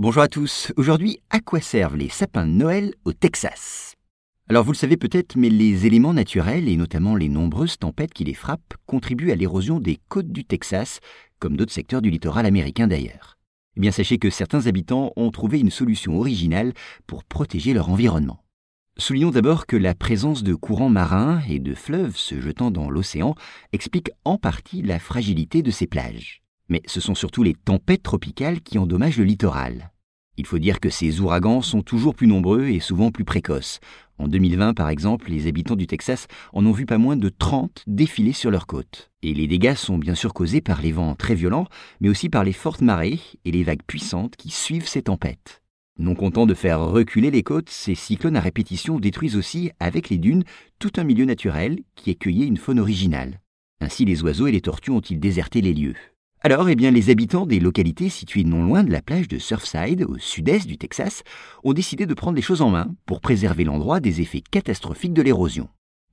Bonjour à tous. Aujourd'hui, à quoi servent les sapins de Noël au Texas? Alors vous le savez peut-être, mais les éléments naturels et notamment les nombreuses tempêtes qui les frappent contribuent à l'érosion des côtes du Texas, comme d'autres secteurs du littoral américain d'ailleurs. Eh bien sachez que certains habitants ont trouvé une solution originale pour protéger leur environnement. Soulignons d'abord que la présence de courants marins et de fleuves se jetant dans l'océan explique en partie la fragilité de ces plages. Mais ce sont surtout les tempêtes tropicales qui endommagent le littoral. Il faut dire que ces ouragans sont toujours plus nombreux et souvent plus précoces. En 2020, par exemple, les habitants du Texas en ont vu pas moins de 30 défiler sur leurs côtes. Et les dégâts sont bien sûr causés par les vents très violents, mais aussi par les fortes marées et les vagues puissantes qui suivent ces tempêtes. Non contents de faire reculer les côtes, ces cyclones à répétition détruisent aussi, avec les dunes, tout un milieu naturel qui accueillait une faune originale. Ainsi, les oiseaux et les tortues ont-ils déserté les lieux. Alors, eh bien, les habitants des localités situées non loin de la plage de Surfside, au sud-est du Texas, ont décidé de prendre les choses en main pour préserver l'endroit des effets catastrophiques de l'érosion.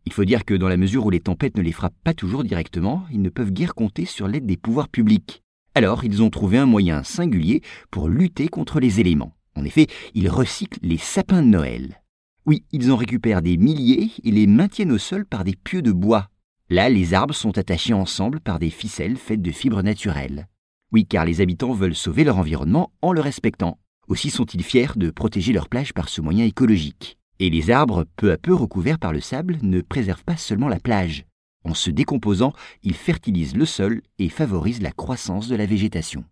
Il faut dire que dans la mesure où les tempêtes ne les frappent pas toujours directement, ils ne peuvent guère compter sur l'aide des pouvoirs publics. Alors, ils ont trouvé un moyen singulier pour lutter contre les éléments. En effet, ils recyclent les sapins de Noël. Oui, ils en récupèrent des milliers et les maintiennent au sol par des pieux de bois Là, les arbres sont attachés ensemble par des ficelles faites de fibres naturelles. Oui, car les habitants veulent sauver leur environnement en le respectant. Aussi sont-ils fiers de protéger leur plage par ce moyen écologique. Et les arbres, peu à peu recouverts par le sable, ne préservent pas seulement la plage. En se décomposant, ils fertilisent le sol et favorisent la croissance de la végétation.